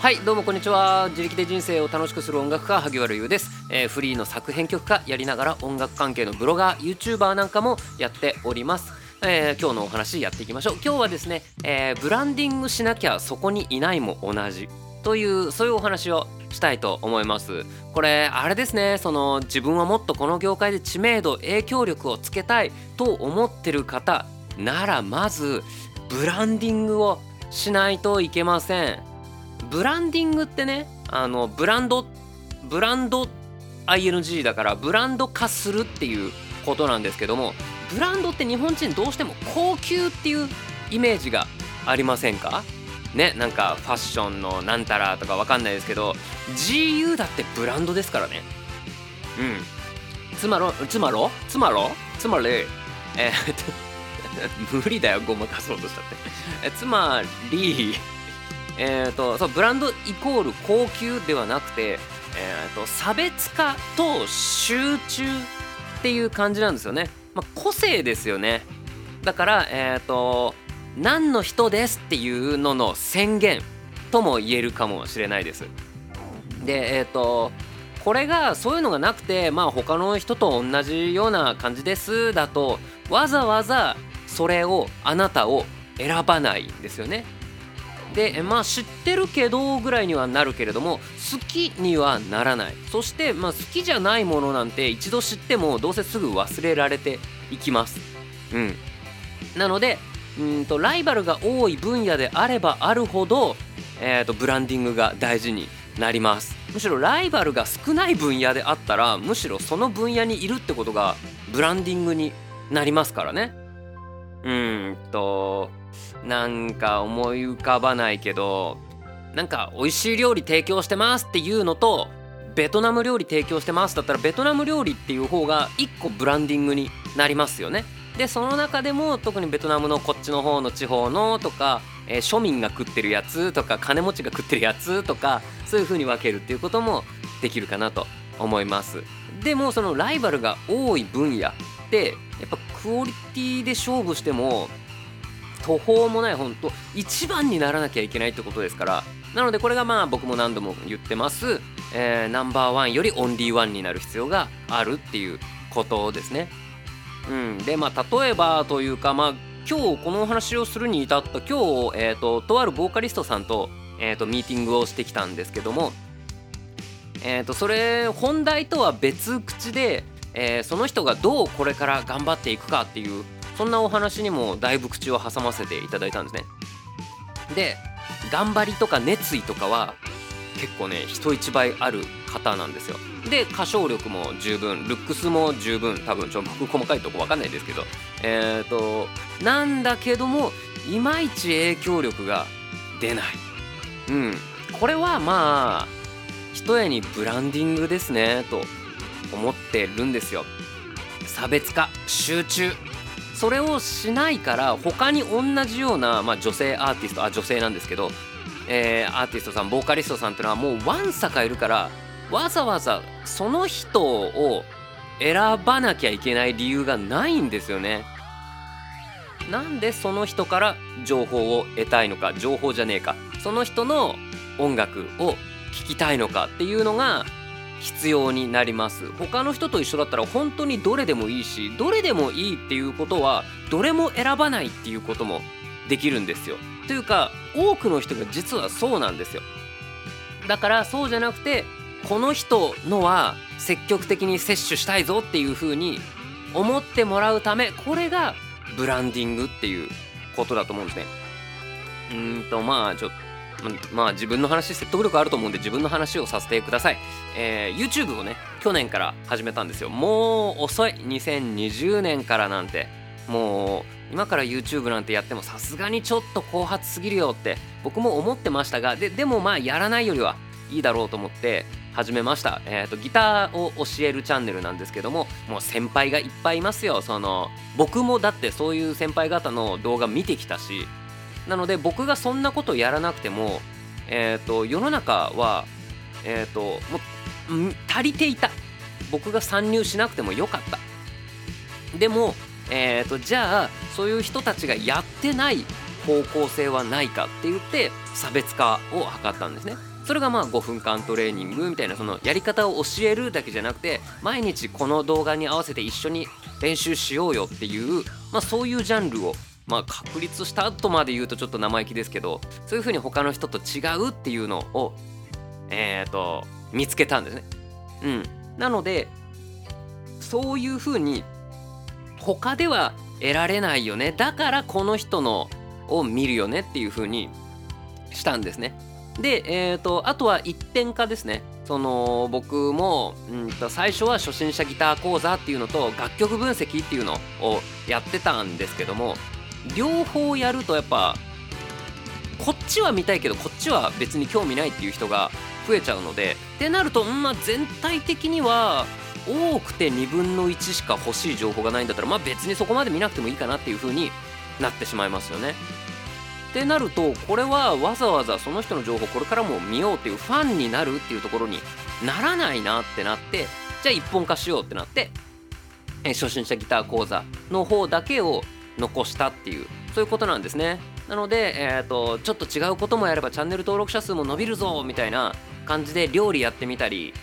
はいどうもこんにちは。自力で人生を楽しくする音楽家萩原優です、えーフリーの作編曲家やりながら音楽関係のブロガー YouTuber なんかもやっております。えー今日のお話やっていきましょう。今日はですね、えーブランディングしなきゃそこにいないも同じというそういうお話をしたいと思います。これあれですねその自分はもっとこの業界で知名度影響力をつけたいと思ってる方ならまずブランディングをしないといけません。ブランディングってねあのブランドブランド ING だからブランド化するっていうことなんですけどもブランドって日本人どうしても高級っていうイメージがありませんか？ねなんかファッションのなんたらとかわかんないですけど GU だってブランドですからね。うん。つまろつまろ？つまろ？つまりえーっと 無理だよごまかそうとしたって。えつまりえー、とそうブランドイコール高級ではなくて、えー、と差別化と集中っていう感じなんですよね、まあ、個性ですよね。だからえっ、と何の人ですっていうのの宣言とも言えるかもしれないです。でえっ、とこれがそういうのがなくてまあ他の人と同じような感じですだとわざわざそれをあなたを選ばないんですよね。でまあ知ってるけどぐらいにはなるけれども好きにはならない。そしてまあ好きじゃないものなんて一度知ってもどうせすぐ忘れられていきます。うん。なのでうんとライバルが多い分野であればあるほど、えー、とブランディングが大事になります。むしろライバルが少ない分野であったらむしろその分野にいるってことがブランディングになりますからね。うんとなんか思い浮かばないけどなんか美味しい料理提供してますっていうのとベトナム料理提供してますだったらベトナム料理っていう方が一個ブランディングになりますよね。でその中でも特にベトナムのこっちの方の地方のとか、えー庶民が食ってるやつとか金持ちが食ってるやつとかそういう風に分けるっていうこともできるかなと思います。でもそのライバルが多い分野ってやっぱクオリティで勝負しても途方もない本当一番にならなきゃいけないってことですから。なのでこれがまあ僕も何度も言ってます、えーナンバーワンよりオンリーワンになる必要があるっていうことですね。うん、でまあ例えばというかまあ今日このお話をするに至った今日、えー、ととあるボーカリストさんと,、えー、とミーティングをしてきたんですけども、えー、とそれ本題とは別口で、えーその人がどうこれから頑張っていくかっていうそんなお話にもだいぶ口を挟ませていただいたんですね。で頑張りとか熱意とかは結構ね人一倍ある方なんですよ。で歌唱力も十分ルックスも十分多分ちょ僕細かいとこ分かんないですけどえっ、となんだけどもいまいち影響力が出ない。うんこれはまあひとえにブランディングですねと思ってるんですよ。差別化集中それをしないから他に同じような、まあ、女性アーティストあ女性なんですけど、えーアーティストさんボーカリストさんっていうのはもうわんさかいるからわざわざその人を選ばなきゃいけない理由がないんですよね。なんでその人から情報を得たいのか情報じゃねえかその人の音楽を聴きたいのかっていうのが必要になります。他の人と一緒だったら本当にどれでもいいしどれでもいいっていうことはどれも選ばないっていうこともできるんですよ。というか多くの人が実はそうなんですよ。だからそうじゃなくてこの人のは積極的に摂取したいぞっていう風に思ってもらうためこれがブランディングっていうことだと思うんですね。うんとまあちょっとまあ自分の話説得力あると思うんで自分の話をさせてください、えー YouTube をね去年から始めたんですよ。もう遅い。2020年からなんて。もう今から YouTube なんてやってもさすがにちょっと後発すぎるよって僕も思ってましたがででもまあやらないよりはいいだろうと思って始めました、えー、とギターを教えるチャンネルなんですけどももう先輩がいっぱいいますよ。その僕もだってそういう先輩方の動画見てきたしなので僕がそんなことやらなくても、えー、と世の中は、えー、ともう足りていた。僕が参入しなくてもよかった。でも、えー、とじゃあそういう人たちがやってない方向性はないかって言って差別化を図ったんですね。それがまあ5分間トレーニングみたいなそのやり方を教えるだけじゃなくて毎日この動画に合わせて一緒に練習しようよっていう、まあ、そういうジャンルをまあ確立した後まで言うとちょっと生意気ですけどそういうふうに他の人と違うっていうのをえっ、ー、と見つけたんですね。うん、なのでそういうふうに他では得られないよねだからこの人のを見るよねっていうふうにしたんですね。で、えーと、あとは一点化ですね。その僕も、うんと最初は初心者ギター講座っていうのと楽曲分析っていうのをやってたんですけども両方やるとやっぱこっちは見たいけどこっちは別に興味ないっていう人が増えちゃうのでってなると、まあ、全体的には多くて2分の1しか欲しい情報がないんだったら、まあ、別にそこまで見なくてもいいかなっていう風になってしまいますよね。ってなるとこれはわざわざその人の情報これからも見ようっていうファンになるっていうところにならないなってなってじゃあ一本化しようってなって、初心者ギター講座の方だけを残したっていうそういうことなんですね。なので、えーと、ちょっと違うこともやればチャンネル登録者数も伸びるぞみたいな感じで料理やってみたり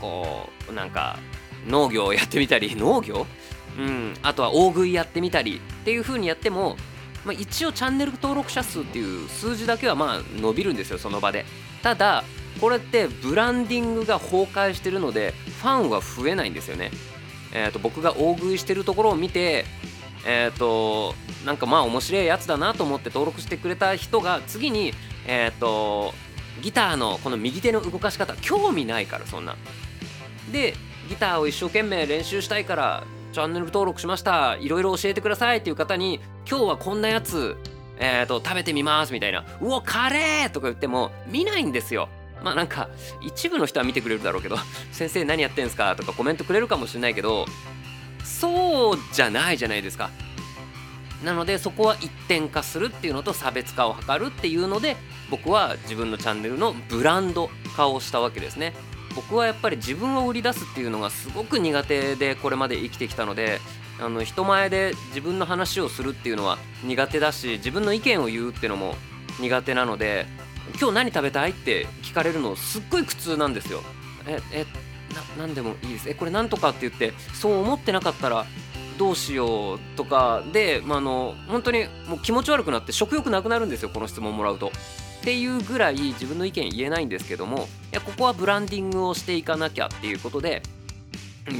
こうなんか農業やってみたり 農業？うんあとは大食いやってみたりっていう風にやっても、まあ、一応チャンネル登録者数っていう数字だけはまあ伸びるんですよその場で。ただこれってブランディングが崩壊してるのでファンは増えないんですよね。えーと、僕が大食いしてるところを見てえっ、ー、となんかまあ面白いやつだなと思って登録してくれた人が次にえっ、ー、とギターのこの右手の動かし方興味ないからそんなでギターを一生懸命練習したいからチャンネル登録しましたいろいろ教えてくださいっていう方に今日はこんなやつえーと、食べてみますみたいな「うおカレー!」とか言っても見ないんですよまあなんか一部の人は見てくれるだろうけど「先生何やってんすか?」とかコメントくれるかもしれないけどそうじゃないじゃないですかなのでそこは一点化するっていうのと差別化を図るっていうので僕は自分のチャンネルのブランド化をしたわけですね僕はやっぱり自分を売り出すっていうのがすごく苦手でこれまで生きてきたのであの人前で自分の話をするっていうのは苦手だし自分の意見を言うっていうのも苦手なので今日何食べたいって聞かれるのすっごい苦痛なんですよ。ええな何でもいいですえこれなんとかって言ってそう思ってなかったらどうしようとかで、まあ、あの本当にもう気持ち悪くなって食欲なくなるんですよこの質問もらうと。っていうぐらい自分の意見言えないんですけどもいやここはブランディングをしていかなきゃっていうことで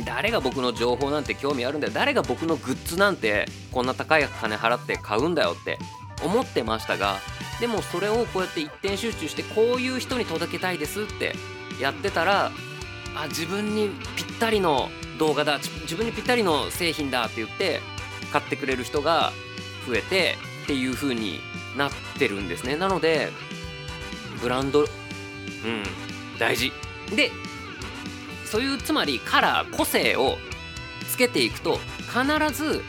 誰が僕の情報なんて興味あるんだよ誰が僕のグッズなんてこんな高い金払って買うんだよって思ってましたがでもそれをこうやって一点集中してこういう人に届けたいですってやってたらあ自分にぴったりの動画だ。自分にぴったりの製品だって言って買ってくれる人が増えてっていう風になってるんですね。なのでブランドうん大事。でそういうつまりカラー個性をつけていくと必ず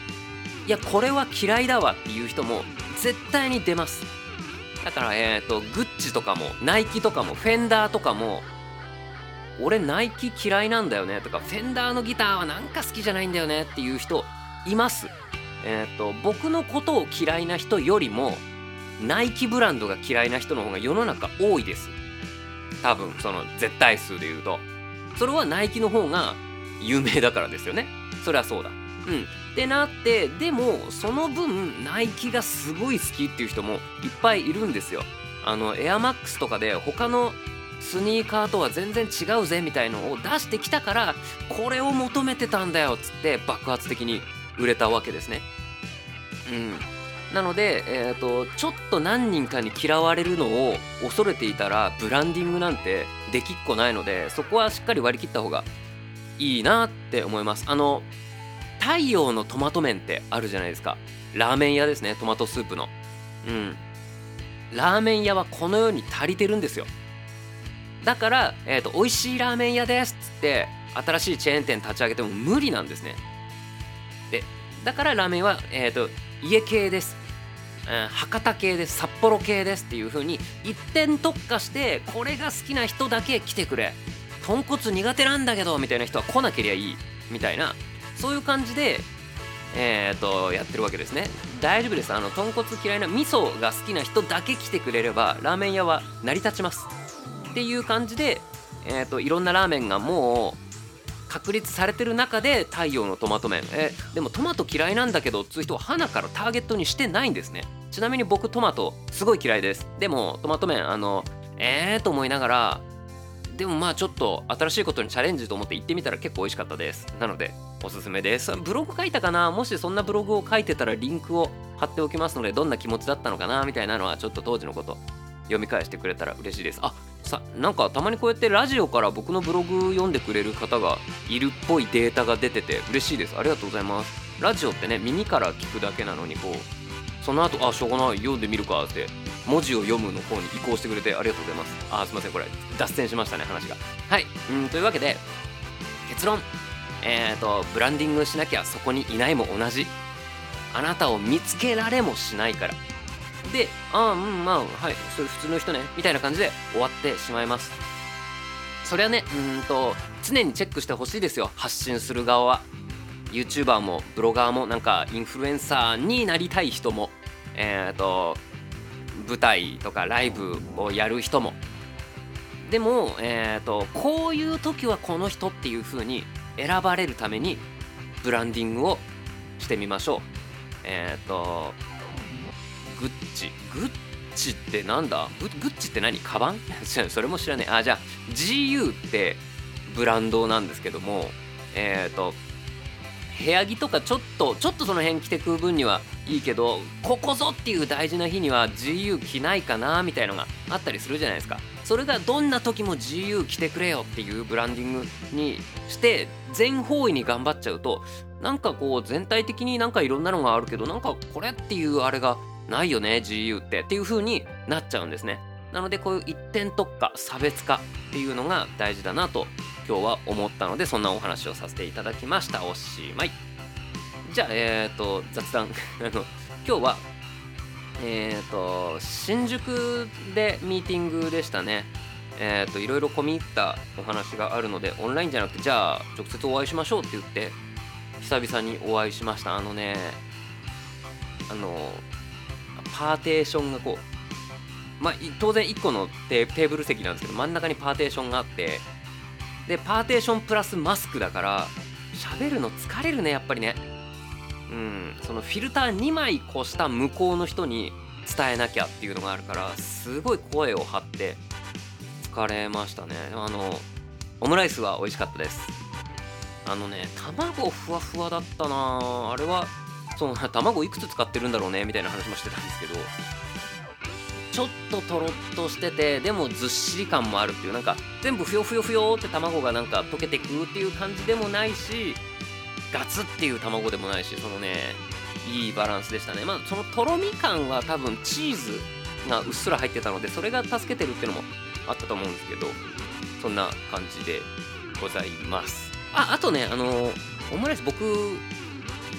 いやこれは嫌いだわっていう人も絶対に出ます。だからえっ、ー、とグッチとかもナイキとかもフェンダーとかも俺ナイキ嫌いなんだよねとかフェンダーのギターはなんか好きじゃないんだよねっていう人います。えっ、と僕のことを嫌いな人よりもナイキブランドが嫌いな人の方が世の中多いです。多分その絶対数で言うと。それはナイキの方が有名だからですよね。それはそうだ。うん。ってなってでもその分ナイキがすごい好きっていう人もいっぱいいるんですよ。あのエアマックスとかで他のスニーカーとは全然違うぜみたいのを出してきたからこれを求めてたんだよっつって爆発的に売れたわけですね。うん。なので、えーと、ちょっと何人かに嫌われるのを恐れていたらブランディングなんてできっこないのでそこはしっかり割り切った方がいいなって思います。あの太陽のトマト麺ってあるじゃないですか。ラーメン屋ですねトマトスープの。うん。ラーメン屋はこの世に足りてるんですよ。だから、えーと、美味しいラーメン屋ですっつって新しいチェーン店立ち上げても無理なんですね。でだからラーメンは、えーと家系です、うん、博多系です札幌系ですっていう風に一点特化してこれが好きな人だけ来てくれ。豚骨苦手なんだけどみたいな人は来なけりゃいい。みたいなそういう感じでえーと、やってるわけですね。大丈夫です。あの豚骨嫌いな味噌が好きな人だけ来てくれればラーメン屋は成り立ちます。っていう感じで、えーと、いろんなラーメンがもう確立されてる中で太陽のトマト麺。えでもトマト嫌いなんだけどっつう人は花からターゲットにしてないんですね。ちなみに僕トマトすごい嫌いです。でもトマト麺あのえーと思いながらでもまあちょっと新しいことにチャレンジと思って行ってみたら結構美味しかったです。なのでおすすめです。ブログ書いたかな？もしそんなブログを書いてたらリンクを貼っておきますのでどんな気持ちだったのかな？みたいなのはちょっと当時のこと読み返してくれたら嬉しいです。あさなんかたまにこうやってラジオから僕のブログ読んでくれる方がいるっぽいデータが出てて嬉しいです。ありがとうございます。ラジオってね耳から聞くだけなのにこうその後あしょうがない読んでみるかって文字を読むの方に移行してくれてありがとうございます。あすいませんこれ脱線しましたね話が。はい。うんというわけで結論。えっ、ー、とブランディングしなきゃそこにいないも同じ。あなたを見つけられもしないから。でああうんまあはいそれ普通の人ねみたいな感じで終わってしまいます。それはねうんと常にチェックしてほしいですよ発信する側。は YouTuber もブロガーもなんかインフルエンサーになりたい人もえっ、ー、と舞台とかライブをやる人も。でも、えーと、こういう時はこの人っていう風に選ばれるためにブランディングをしてみましょう。えっ、ー、とグッチ。グッチってなんだ？グッチって何？カバン？それも知らねえあじゃあ GU ってブランドなんですけどもえっ、ー、と部屋着とかちょっとちょっとその辺着てく分にはいいけどここぞっていう大事な日には GU 着ないかなみたいのがあったりするじゃないですか。それがどんな時も GU 着てくれよっていうブランディングにして全方位に頑張っちゃうとなんかこう全体的になんかいろんなのがあるけどなんかこれっていうあれがないよね GU ってっていう風になっちゃうんですね。なのでこういう一点特化差別化っていうのが大事だなと今日は思ったのでそんなお話をさせていただきました。おしまい。じゃあえっ、ー、と雑談。あの今日はえっ、ー、と新宿でミーティングでしたね。えっ、ー、といろいろ込み入ったお話があるのでオンラインじゃなくてじゃあ直接お会いしましょうって言って久々にお会いしました。あのねあのパーテーションがこうまあ当然1個のテーブル席なんですけど真ん中にパーテーションがあってでパーテーションプラスマスクだから喋るの疲れるねやっぱりね。うんそのフィルター2枚越した向こうの人に伝えなきゃっていうのがあるからすごい声を張って疲れましたね。あのオムライスは美味しかったです。あのね卵ふわふわだったなあれはその 卵いくつ使ってるんだろうねみたいな話もしてたんですけど。ちょっととろっとしててでもずっしり感もあるっていうなんか全部ふよふよふよって卵がなんか溶けてくっていう感じでもないしガツっていう卵でもないしそのねいいバランスでしたね。まあそのとろみ感は多分チーズがうっすら入ってたのでそれが助けてるっていうのもあったと思うんですけどそんな感じでございます。ああとねあのオムライス僕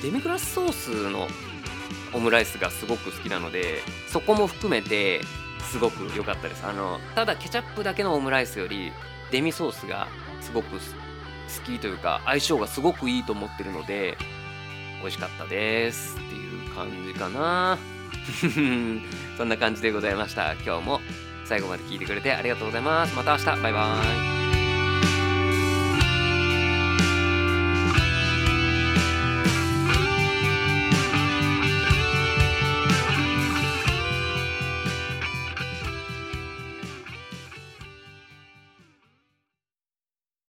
デミグラスソースのオムライスがすごく好きなのでそこも含めてすごく良かったです。あのただケチャップだけのオムライスよりデミソースがすごく好きというか相性がすごくいいと思ってるので美味しかったですっていう感じかな。そんな感じでございました。今日も最後まで聞いてくれてありがとうございます。また明日。バイバーイ。